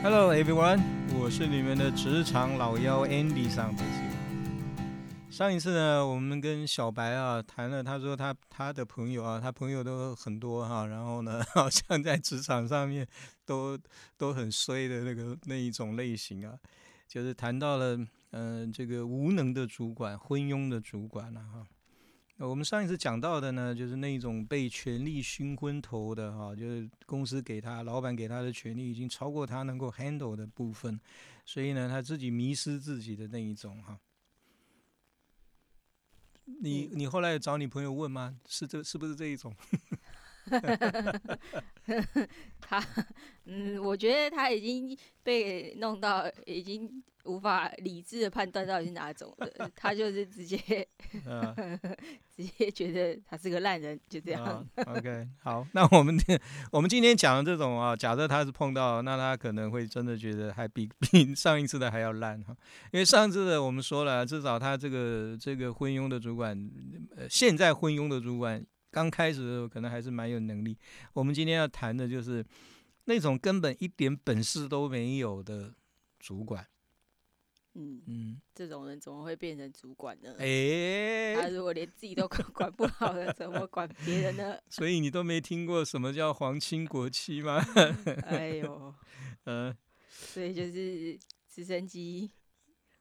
Hello everyone，我是你们的职场老妖 Andy 上北上一次呢，我们跟小白啊谈了，他说他他的朋友啊，他朋友都很多哈，然后呢，好像在职场上面都都很衰的那个那一种类型啊，就是谈到了嗯这个无能的主管、昏庸的主管了哈。我们上一次讲到的呢，就是那种被权力熏昏头的哈，就是公司给他、老板给他的权力已经超过他能够 handle 的部分，所以呢，他自己迷失自己的那一种哈。你你后来找你朋友问吗？是这是不是这一种？他嗯，我觉得他已经被弄到已经。无法理智的判断到底是哪种的，他就是直接，直接觉得他是个烂人，就这样。OK，好，那我们我们今天讲的这种啊，假设他是碰到，那他可能会真的觉得还比比 上一次的还要烂哈，因为上次的我们说了，至少他这个这个昏庸的主管，呃，现在昏庸的主管刚开始的时候可能还是蛮有能力。我们今天要谈的就是那种根本一点本事都没有的主管。嗯嗯，这种人怎么会变成主管呢？哎，他如果连自己都管不好了，怎么管别人呢？所以你都没听过什么叫皇亲国戚吗？哎呦，嗯，所以就是直升机，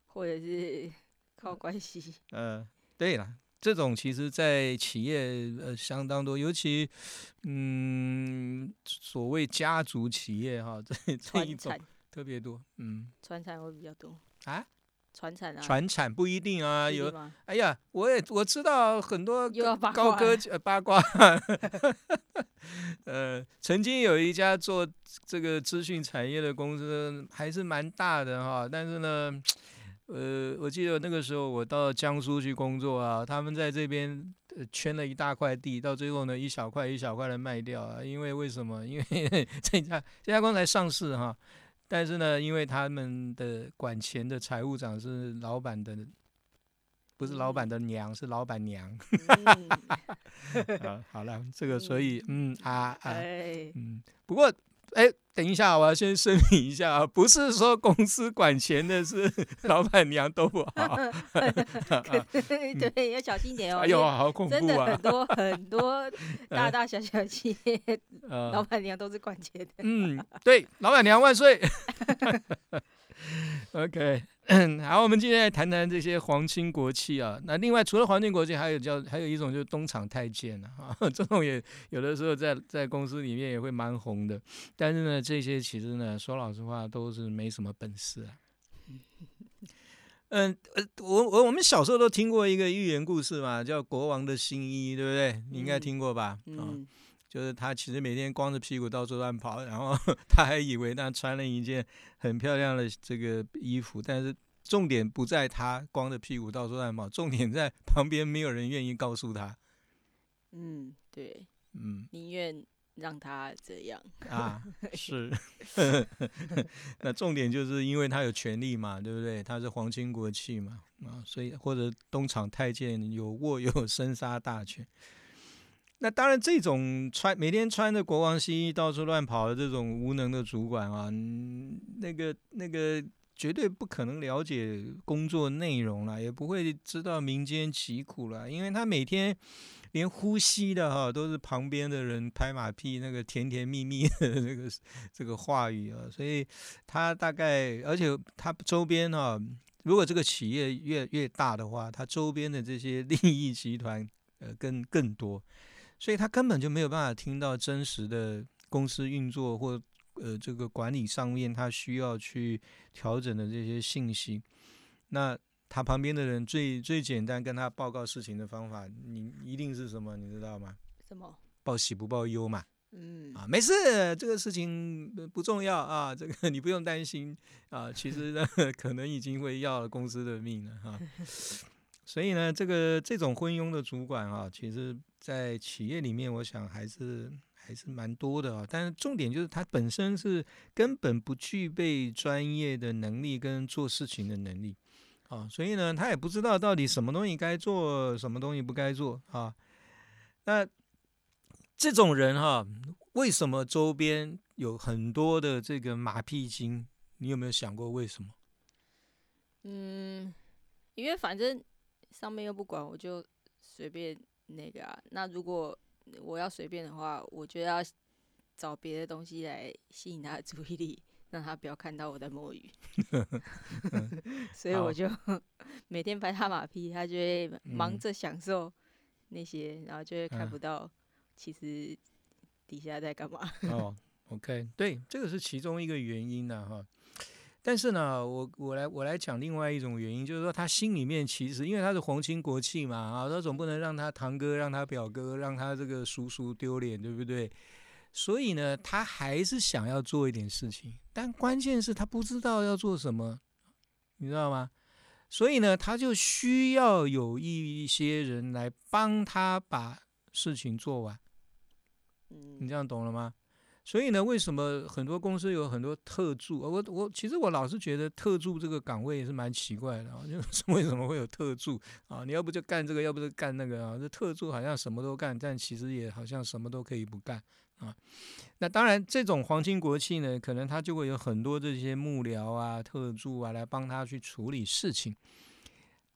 或者是靠关系。嗯，对了，这种其实，在企业呃相当多，尤其嗯所谓家族企业哈，这这一种特别多。嗯，传产会比较多。啊，传产啊，传产不一定啊，有，哎呀，我也我知道很多高科技八卦，呃，曾经有一家做这个资讯产业的公司，还是蛮大的哈，但是呢，呃，我记得那个时候我到江苏去工作啊，他们在这边圈了一大块地，到最后呢，一小块一小块的卖掉啊，因为为什么？因为 这家这家公司才上市哈。但是呢，因为他们的管钱的财务长是老板的，不是老板的娘，是老板娘。啊，好了，这个所以，嗯啊啊，嗯，不过。哎，等一下，我要先声明一下啊，不是说公司管钱的是 老板娘都不好，对，要小心点哦。哎呦，好恐怖啊！真的很多很多大大小小企业，老板娘都是管钱的。嗯，对，老板娘万岁。OK。好，我们今天来谈谈这些皇亲国戚啊。那另外，除了皇亲国戚，还有叫还有一种就是东厂太监啊，这种也有的时候在在公司里面也会蛮红的。但是呢，这些其实呢，说老实话都是没什么本事啊。嗯，呃，我我我们小时候都听过一个寓言故事嘛，叫《国王的新衣》，对不对？你应该听过吧？嗯，就是他其实每天光着屁股到处乱跑，然后 他还以为他穿了一件很漂亮的这个衣服，但是重点不在他光着屁股到处乱跑，重点在 旁边没有人愿意告诉他。嗯，对，嗯，宁愿让他这样啊，是。那重点就是因为他有权利嘛，对不对？他是皇亲国戚嘛，啊，所以或者东厂太监有握有生杀大权。那当然，这种穿每天穿着国王新衣到处乱跑的这种无能的主管啊，那个那个绝对不可能了解工作内容了，也不会知道民间疾苦了，因为他每天连呼吸的哈都是旁边的人拍马屁那个甜甜蜜蜜的那个这个话语啊，所以他大概而且他周边哈，如果这个企业越越大的话，他周边的这些 利益集团呃更更多。所以他根本就没有办法听到真实的公司运作或呃这个管理上面他需要去调整的这些信息。那他旁边的人最最简单跟他报告事情的方法，你一定是什么？你知道吗？什么？报喜不报忧嘛。嗯啊，没事，这个事情不重要啊，这个 你不用担心啊。其实呢，可能已经会要了公司的命了哈。所以呢，这个这种昏庸的主管啊，其实。在企业里面，我想还是还是蛮多的啊。但是重点就是他本身是根本不具备专业的能力跟做事情的能力啊，所以呢，他也不知道到底什么东西该做，什么东西不该做啊。那这种人哈，为什么周边有很多的这个马屁精，你有没有想过为什么？嗯，因为反正上面又不管，我就随便那个啊。那如果我要随便的话，我就要找别的东西来吸引他的注意力，让他不要看到我在摸鱼。所以我就 每天拍他马屁，他就会忙着享受那些，然后就会看不到其实底下在干嘛。哦，OK，对，这个是其中一个原因呢，哈。但是呢，我我来我来讲另外一种原因，就是说他心里面其实因为他是皇亲国戚嘛，啊，他总不能让他堂哥、让他表哥、让他这个叔叔丢脸，对不对？所以呢，他还是想要做一点事情，但关键是他不知道要做什么，你知道吗？所以呢，他就需要有一些人来帮他把事情做完。嗯你这样懂了吗？所以呢，为什么很多公司有很多特助？我我其实我老是觉得特助这个岗位也是蛮奇怪的啊，就是为什么会有特助啊？你要不就干这个，要不就干那个啊？这特助好像什么都干，但其实也好像什么都可以不干啊。那当然，这种皇亲国戚呢，可能他就会有很多这些幕僚啊、特助啊来帮他去处理事情。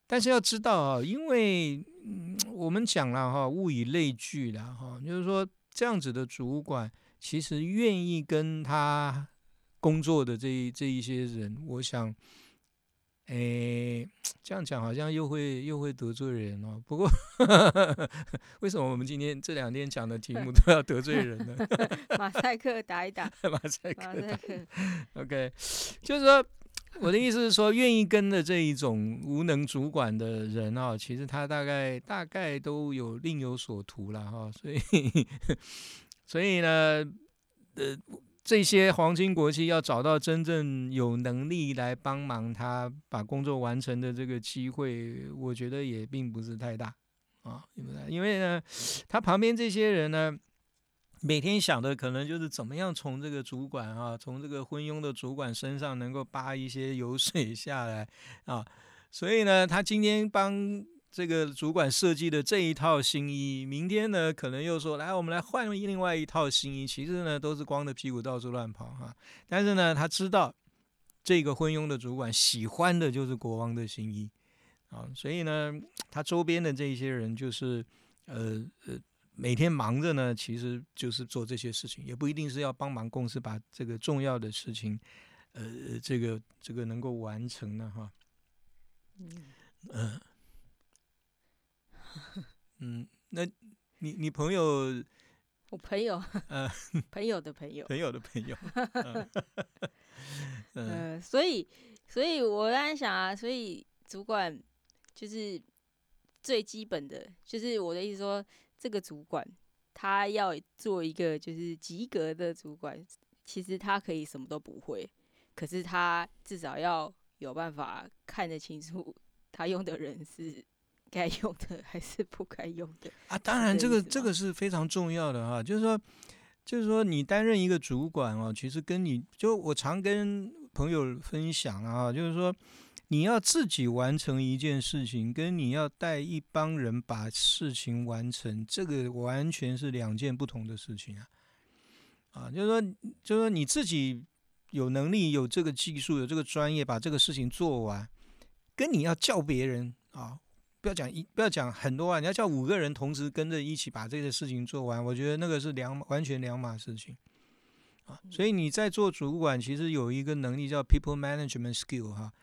但是要知道啊，因为我们讲了哈，物以类聚的哈，就是说这样子的主管。其实愿意跟他工作的这这一些人，我想，诶，这样讲好像又会又会得罪人哦。不过，为什么我们今天这两天讲的题目都要得罪人呢？马赛克打一打，马赛克，OK，就是说，我的意思是说，愿意跟的这一种无能主管的人啊，其实他大概大概都有另有所图了哈，所以。所以呢，呃，这些皇亲国戚要找到真正有能力来帮忙他把工作完成的这个机会，我觉得也并不是太大啊，因为呢，他旁边这些人呢，每天想的可能就是怎么样从这个主管啊，从这个昏庸的主管身上能够扒一些油水下来啊，所以呢，他今天帮。这个主管设计的这一套新衣，明天呢可能又说来，我们来换另外一套新衣。其实呢都是光着屁股到处乱跑哈。但是呢他知道这个昏庸的主管喜欢的就是国王的新衣啊，所以呢他周边的这些人就是呃呃每天忙着呢，其实就是做这些事情，也不一定是要帮忙公司把这个重要的事情呃这个这个能够完成的哈。嗯。嗯，那你你朋友，我朋友，呃，朋友的朋友，朋友的朋友，嗯，所以，所以我在想啊，所以主管就是最基本的，就是我的意思说，这个主管他要做一个就是及格的主管，其实他可以什么都不会，可是他至少要有办法看得清楚他用的人是。该用的还是不该用的啊？当然，这个这个是非常重要的哈。就是说，就是说，你担任一个主管哦，其实跟你就我常跟朋友分享啊，就是说，你要自己完成一件事情，跟你要带一帮人把事情完成，这个完全是两件不同的事情啊。啊，就是说，就是说，你自己有能力、有这个技术、有这个专业，把这个事情做完，跟你要叫别人啊。不要讲一，不要讲很多啊！你要叫五个人同时跟着一起把这个事情做完，我觉得那个是两完全两码事情啊。所以你在做主管，其实有一个能力叫 people management skill 哈，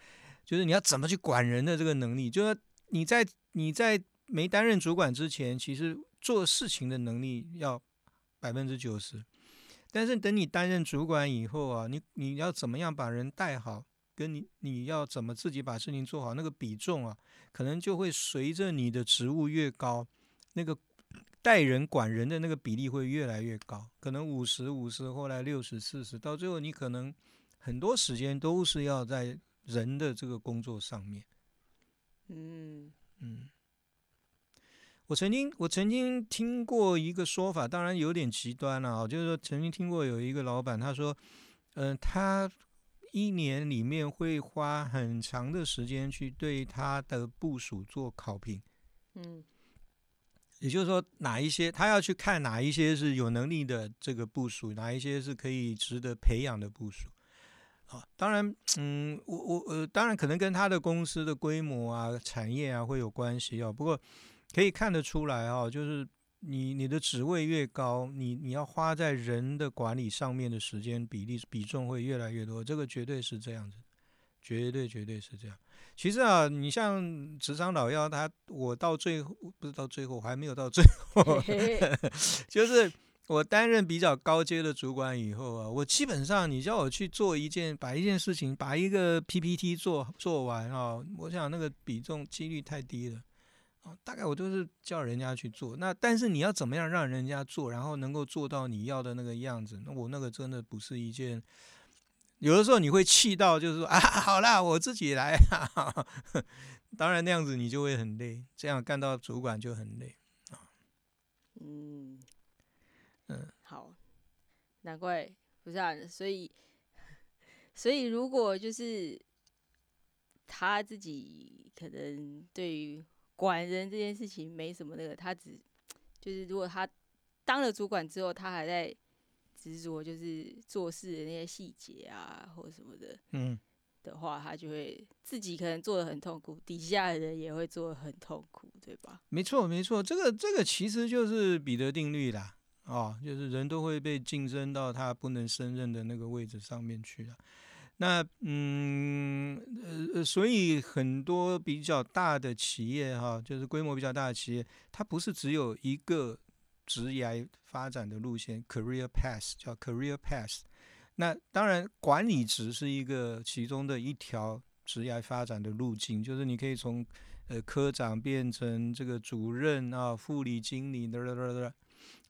就是你要怎么去管人的这个能力。就是你在你在没担任主管之前，其实做事情的能力要百分之九十，但是等你担任主管以后啊，你你要怎么样把人带好？跟你你要怎么自己把事情做好，那个比重啊，可能就会随着你的职务越高，那个带人管人的那个比例会越来越高，可能五十五十，后来六十四十，到最后你可能很多时间都是要在人的这个工作上面。嗯嗯，我曾经我曾经听过一个说法，当然有点极端了啊，就是说曾经听过有一个老板他说，嗯，他。一年里面会花很长的时间去对他的部署做考评，嗯，也就是说，哪一些他要去看哪一些是有能力的这个部署，哪一些是可以值得培养的部署。啊，当然，嗯，我我呃，当然可能跟他的公司的规模啊、产业啊会有关系啊。不过可以看得出来啊，就是你你的职位越高，你你要花在人的管理上面的时间比例比重会越来越多，这个绝对是这样子，绝对绝对是这样。其实啊，你像职场老妖他，我到最后不是到最后，还没有到最后，就是我担任比较高阶的主管以后啊，我基本上你叫我去做一件，把一件事情，把一个 PPT 做做完啊，我想那个比重几率太低了啊，大概我都是叫人家去做。那但是你要怎么样让人家做，然后能够做到你要的那个样子，那我那个真的不是一件。有的时候你会气到，就是说 啊，好啦，我自己来。当然那样子你就会很累，这样干到主管就很累啊。嗯嗯，好，难怪不是啊。所以所以如果就是他自己可能对于管人这件事情没什么那个，他只就是如果他当了主管之后，他还在。执着就是做事的那些细节啊，或者什么的，嗯，的话，他就会自己可能做的很痛苦，底下的人也会做的很痛苦，对吧？没错，没错，这个这个其实就是彼得定律啦，哦，就是人都会被晋升到他不能胜任的那个位置上面去了。那嗯呃，所以很多比较大的企业哈，就是规模比较大的企业，它不是只有一个。职业发展的路线，career path 叫 career path。那当然，管理职是一个其中的一条职业发展的路径，就是你可以从呃科长变成这个主任啊、副理、经理的的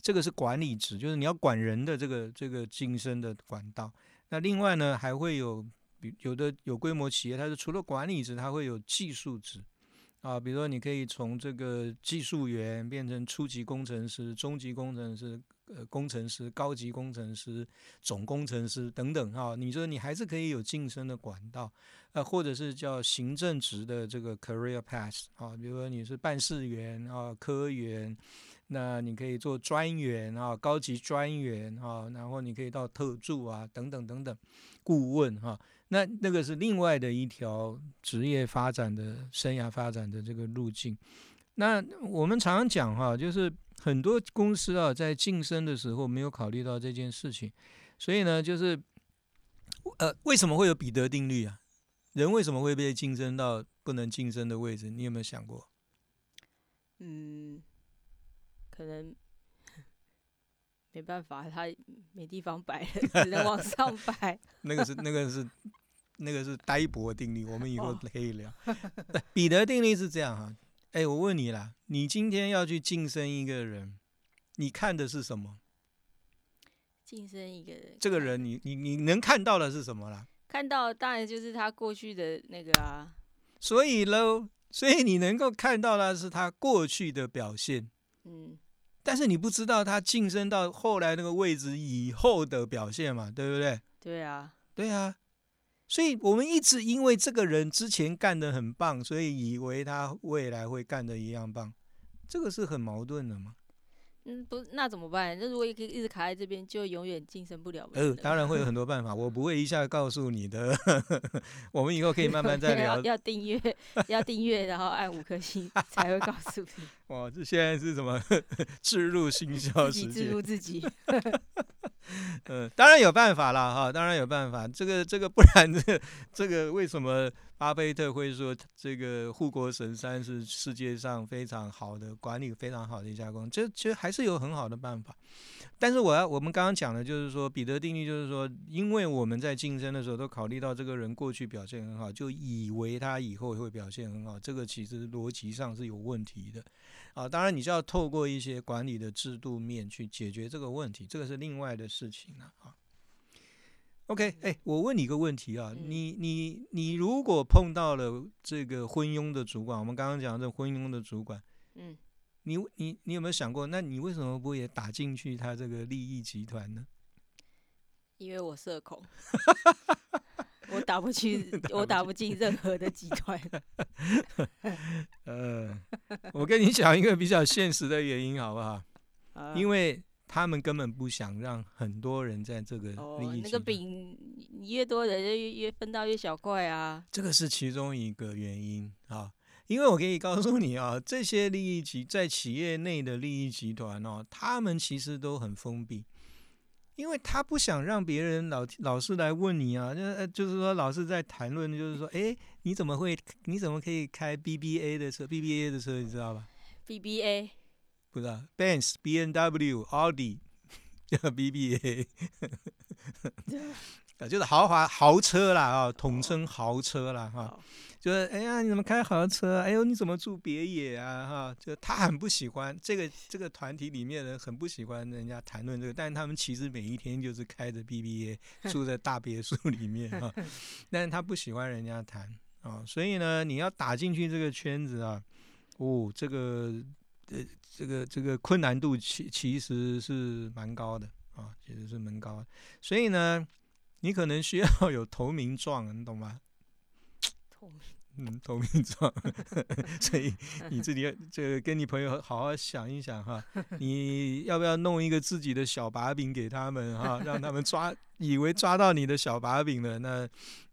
这个是管理职，就是你要管人的这个这个晋升的管道。那另外呢，还会有比有的有规模企业，它是除了管理职，它会有技术职。啊，比如说，你可以从这个技术员变成初级工程师、中级工程师、呃工程师、高级工程师、总工程师等等哈。你说你还是可以有晋升的管道，呃，或者是叫行政职的这个 career path 啊，比如说你是办事员啊、科员，那你可以做专员啊、高级专员啊，然后你可以到特助啊等等等等，顾问哈。那那个是另外的一条职业发展的生涯发展的这个路径。那我们常常讲哈，就是很多公司啊，在晋升的时候没有考虑到这件事情，所以呢，就是呃，为什么会有彼得定律啊？人为什么会被晋升到不能晋升的位置？你有没有想过？嗯，可能 没办法，他没地方摆，只能往上 摆。那个是那个是。那个是呆博定律，我们以后可以聊。彼得定律是这样哈，哎，我问你啦，你今天要去晋升一个人，你看的是什么？晋升一个人，这个人你你你能看到的是什么啦？看到当然就是他过去的那个啊。所以喽，所以你能够看到的是他过去的表现。嗯。但是你不知道他晋升到后来那个位置以后的表现嘛？对不对？对啊。对啊。所以我们一直因为这个人之前干得很棒，所以以为他未来会干得一样棒，这个是很矛盾的嘛？嗯，不，那怎么办？那如果一一直卡在这边，就永远晋升不了。呃，当然会有很多办法，我不会一下告诉你的。我们以后可以慢慢再 聊。要订阅，要订阅，然后按五颗星 才会告诉你。哇，这现在是什么？置入新销时间？置入自己。嗯，当然有办法了哈，当然有办法。这个这个，不然这这个为什么巴菲特会说这个护国神山是世界上非常好的管理非常好的一家公司？这其实还是有很好的办法。但是我要我们刚刚讲的就是说彼得定律，就是说，因为我们在竞争的时候都考虑到这个人过去表现很好，就以为他以后会表现很好，这个其实逻辑上是有问题的。啊，当然你就要透过一些管理的制度面去解决这个问题，这个是另外的事情了啊。OK，哎，我问你一个问题啊，你你你如果碰到了这个昏庸的主管，我们刚刚讲这昏庸的主管，嗯，你你你有没有想过，那你为什么不也打进去他这个利益集团呢？因为我社恐，我 打不去，我打不进任何的集团。呃，我跟你讲一个比较现实的原因，好不好？因为他们根本不想让很多人在这个利益那个饼，你越多人越越分到越小块啊。这个是其中一个原因啊。因为我可以告诉你啊，这些利益集在企业内的利益集团哦，他们其实都很封闭。因为他不想让别人老老是来问你啊，就就是说老是在谈论，就是说，哎，你怎么会，你怎么可以开 BBA 的车？BBA 的车你知道吧？BBA 不知道，Benz、B N W、奥迪 叫 BBA，啊，就是豪华豪车啦啊，统称豪车啦哈。就是哎呀，你怎么开豪车？哎呦，你怎么住别野啊？哈，就他很不喜欢这个这个团体里面人很不喜欢人家谈论这个，但是他们其实每一天就是开着 BBA 住在大别墅里面啊，但是他不喜欢人家谈啊，所以呢，你要打进去这个圈子啊，哦，这个呃，这个这个困难度其其实是蛮高的啊，其实是蛮高，所以呢，你可能需要有投名状，你懂吗？嗯，投名状，所以你自己这个跟你朋友好好想一想哈，你要不要弄一个自己的小把柄给他们哈，让他们抓，以为抓到你的小把柄了，那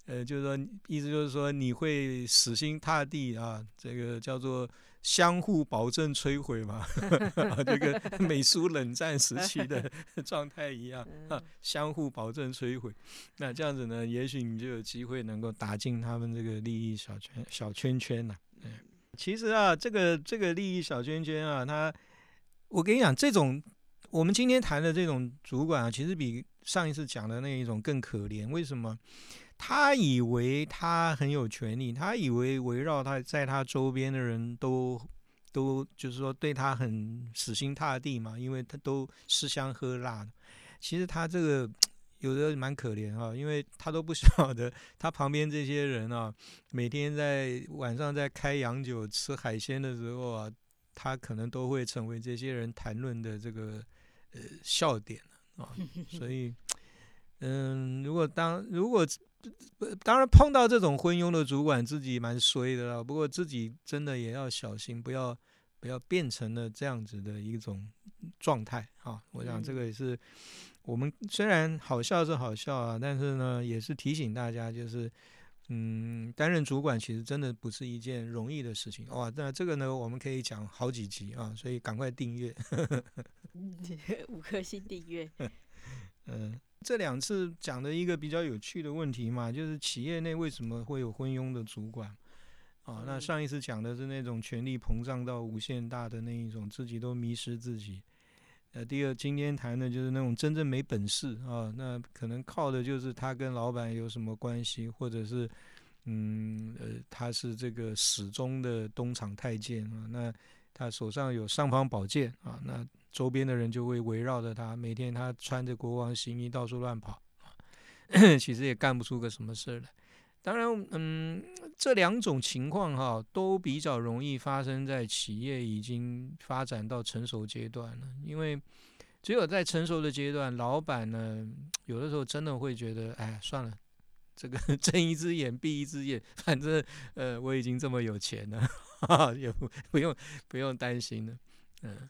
呃，就是说意思就是说你会死心塌地啊，这个叫做。相互保证摧毁嘛，这个美苏冷战时期的状态一样啊，相互保证摧毁。那这样子呢，也许你就有机会能够打进他们这个利益小圈小圈圈了。嗯，其实啊，这个这个利益小圈圈啊，它，我跟你讲，这种我们今天谈的这种主管啊，其实比上一次讲的那一种更可怜。为什么？他以为他很有权利，他以为围绕他在他周边的人都都就是说对他很死心塌地嘛，因为他都吃香喝辣的。其实他这个有的蛮可怜啊，因为他都不晓得他旁边这些人啊，每天在晚上在开洋酒吃海鲜的时候啊，他可能都会成为这些人谈论的这个呃笑点啊。所以，嗯，如果当如果当然碰到这种昏庸的主管，自己蛮衰的了。不过自己真的也要小心，不要不要变成了这样子的一种状态啊！我想这个也是我们虽然好笑是好笑啊，但是呢，也是提醒大家，就是嗯，担任主管其实真的不是一件容易的事情哇！那这个呢，我们可以讲好几集啊，所以赶快订阅，五颗星订阅，嗯。这两次讲的一个比较有趣的问题嘛，就是企业内为什么会有昏庸的主管啊？那上一次讲的是那种权力膨胀到无限大的那一种，自己都迷失自己。呃，第二，今天谈的就是那种真正没本事啊，那可能靠的就是他跟老板有什么关系，或者是嗯呃，他是这个始终的东厂太监啊，那他手上有尚方宝剑啊，那。周边的人就会围绕着他，每天他穿着国王新衣到处乱跑，其实也干不出个什么事来。当然，嗯，这两种情况哈，都比较容易发生在企业已经发展到成熟阶段了。因为只有在成熟的阶段，老板呢，有的时候真的会觉得，哎，算了，这个 睁一只眼闭一只眼，反正呃，我已经这么有钱了，哈 哈也不不用不用担心了，嗯。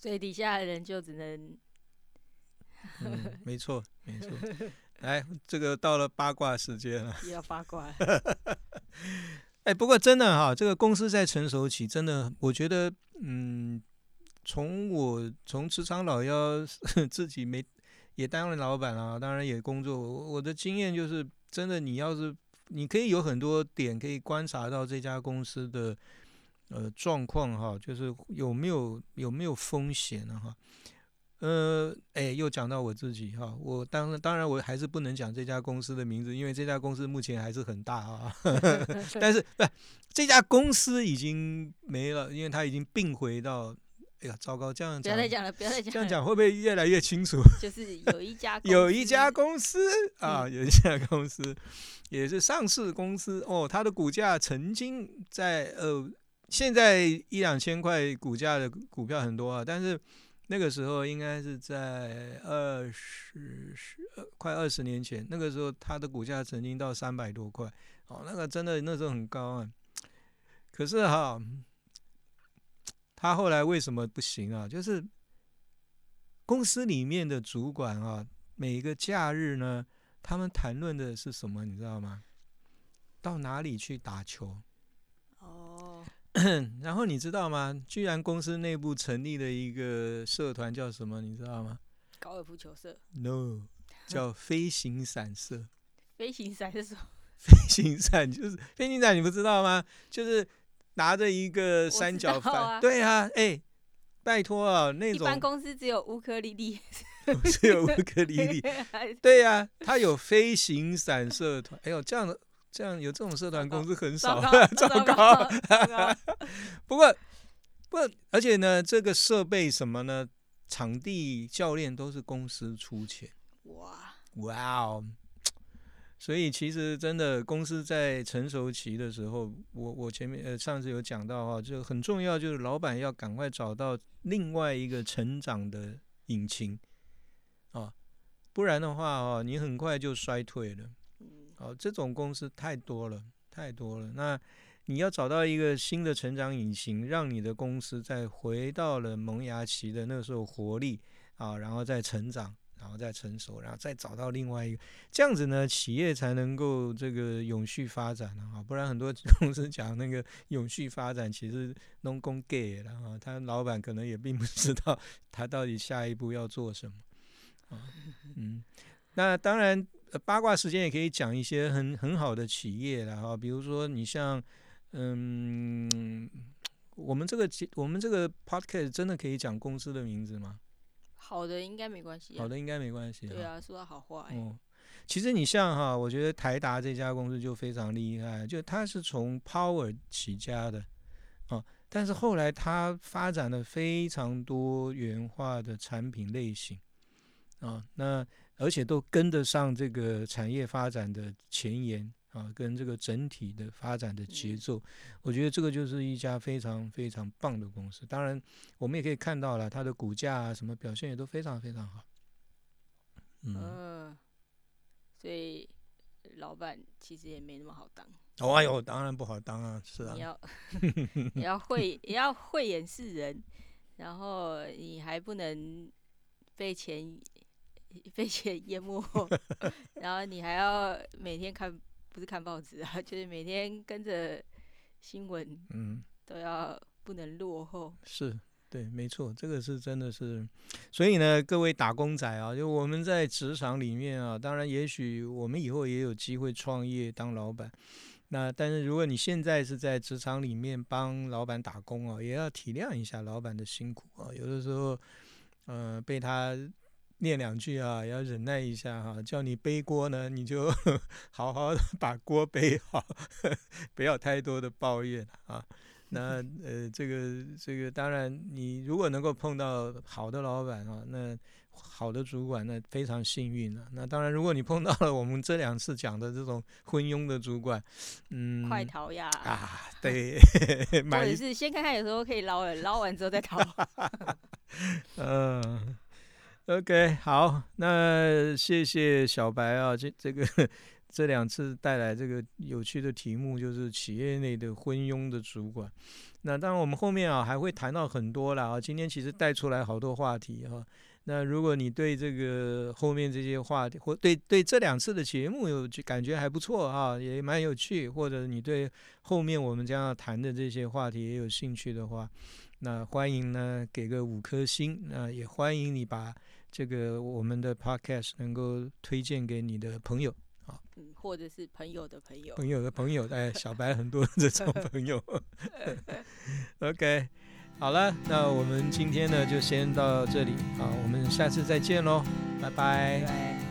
所以底下的人就只能，嗯，没错，没错。来，这个到了八卦时间了，要八卦。哎，不过真的哈，这个公司在成熟期，真的，我觉得，嗯，从我从职场老妖自己没也当了老板啊，当然也工作，我的经验就是，真的，你要是你可以有很多点可以观察到这家公司的。呃，状况哈，就是有没有有没有风险呢哈？呃，哎，又讲到我自己哈，我当然当然我还是不能讲这家公司的名字，因为这家公司目前还是很大啊。但是 不，这家公司已经没了，因为它已经并回到，哎呀，糟糕，这样不要再讲了，不要再讲，这样讲会不会越来越清楚？就是有一家 有一家公司啊，有一家公司也是上市公司哦，它的股价曾经在呃。现在一两千块股价的股票很多啊，但是那个时候应该是在二十十快二十年前，那个时候它的股价曾经到三百多块，哦，那个真的那时候很高啊。可是哈，他后来为什么不行啊？就是公司里面的主管啊，每一个假日呢，他们谈论的是什么？你知道吗？到哪里去打球？哦。然后你知道吗？居然公司内部成立了一个社团，叫什么？你知道吗？高尔夫球社？No，叫飞行伞社。飞行伞是什么？飞行伞就是飞行伞，你不知道吗？就是拿着一个三角帆。对啊，哎，拜托啊，那种一般公司只有乌克丽丽，只有乌克丽丽。对呀，他有飞行伞社团。哎呦，这样的。这样有这种社团公司很少，糟糕。不过，不，而且呢，这个设备什么呢？场地、教练都是公司出钱。哇哇哦！所以其实真的，公司在成熟期的时候，我我前面呃上次有讲到哈，就很重要，就是老板要赶快找到另外一个成长的引擎啊，不然的话哦，你很快就衰退了。哦，这种公司太多了，太多了。那你要找到一个新的成长引擎，让你的公司再回到了萌芽期的那个时候活力啊，然后再成长，然后再成熟，然后再找到另外一个，这样子呢，企业才能够这个永续发展啊。不然很多 公司讲那个永续发展，其实弄工 gay 了啊，他老板可能也并不知道 他到底下一步要做什么。嗯，那当然。八卦时间也可以讲一些很很好的企业了哈，比如说你像，嗯，我们这个我们这个 podcast 真的可以讲公司的名字吗？好的，应该没关系。好的，应该没关系。对啊，说到好话。嗯，其实你像哈，我觉得台达这家公司就非常厉害，就它是从 power 起家的，啊，但是后来它发展了非常多元化的产品类型，啊，那。而且都跟得上这个产业发展的前沿啊，跟这个整体的发展的节奏，我觉得这个就是一家非常非常棒的公司。当然，我们也可以看到了它的股价啊，什么表现也都非常非常好。嗯，所以老板其实也没那么好当。哦，哎呦，当然不好当啊，是啊。你要你要会也要慧眼识人，然后你还不能被钱。被钱淹没，然后你还要每天看，不是看报纸啊，就是每天跟着新闻，嗯，都要不能落后。是，对，没错，这个是真的是。所以呢，各位打工仔啊，就我们在职场里面啊，当然，也许我们以后也有机会创业当老板。那但是如果你现在是在职场里面帮老板打工啊，也要体谅一下老板的辛苦啊。有的时候，呃，被他。念两句啊，要忍耐一下哈。叫你背锅呢，你就 好好的把锅背好，不要太多的抱怨啊。那呃，这个这个，当然你如果能够碰到好的老板啊，那好的主管，那非常幸运了。那当然，如果你碰到了我们这两次讲的这种昏庸的主管，嗯，快逃呀！啊，对，或者是先看看有时候可以捞了，捞完之后再逃。嗯。OK，好，那谢谢小白啊，这这个这两次带来这个有趣的题目，就是企业内的昏庸的主管。那当然，我们后面啊还会谈到很多了啊。今天其实带出来好多话题啊。那如果你对这个后面这些话题，或对对这两次的节目有感觉还不错啊，也蛮有趣，或者你对后面我们将要谈的这些话题也有兴趣的话，那欢迎呢给个五颗星。那也欢迎你把。这个我们的 podcast 能够推荐给你的朋友。啊，嗯，或者是朋友的朋友，朋友的朋友，哎，小白很多这种朋友。OK，好了，那我们今天呢就先到这里。啊，我们下次再见喽，拜拜。